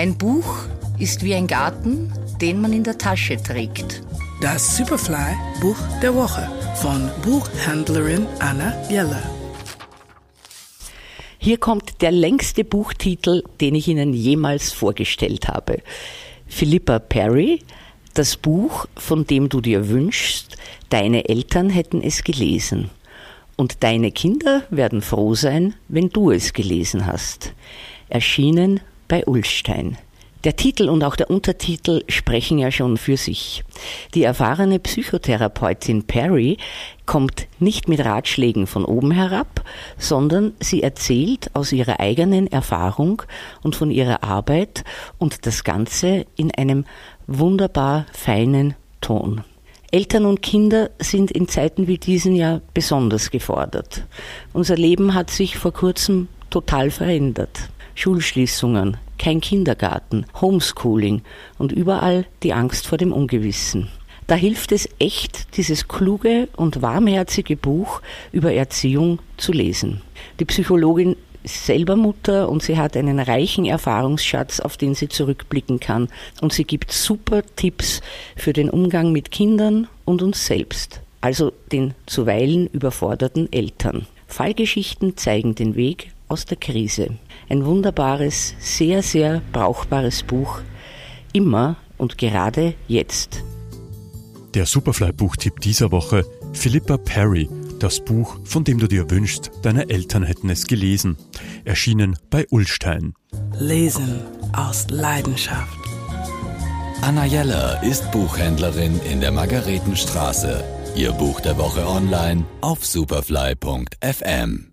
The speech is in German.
Ein Buch ist wie ein Garten, den man in der Tasche trägt. Das Superfly Buch der Woche von Buchhändlerin Anna Jeller. Hier kommt der längste Buchtitel, den ich Ihnen jemals vorgestellt habe. Philippa Perry, das Buch, von dem du dir wünschst, deine Eltern hätten es gelesen. Und deine Kinder werden froh sein, wenn du es gelesen hast. Erschienen bei Ulstein. Der Titel und auch der Untertitel sprechen ja schon für sich. Die erfahrene Psychotherapeutin Perry kommt nicht mit Ratschlägen von oben herab, sondern sie erzählt aus ihrer eigenen Erfahrung und von ihrer Arbeit und das Ganze in einem wunderbar feinen Ton. Eltern und Kinder sind in Zeiten wie diesen ja besonders gefordert. Unser Leben hat sich vor kurzem total verändert. Schulschließungen, kein Kindergarten, Homeschooling und überall die Angst vor dem Ungewissen. Da hilft es echt, dieses kluge und warmherzige Buch über Erziehung zu lesen. Die Psychologin ist selber Mutter und sie hat einen reichen Erfahrungsschatz, auf den sie zurückblicken kann. Und sie gibt super Tipps für den Umgang mit Kindern und uns selbst, also den zuweilen überforderten Eltern. Fallgeschichten zeigen den Weg aus der Krise. Ein wunderbares, sehr, sehr brauchbares Buch. Immer und gerade jetzt. Der Superfly-Buchtipp dieser Woche, Philippa Perry, das Buch, von dem du dir wünschst, deine Eltern hätten es gelesen. Erschienen bei Ullstein. Lesen aus Leidenschaft. Anna Jeller ist Buchhändlerin in der Margaretenstraße. Ihr Buch der Woche online auf superfly.fm.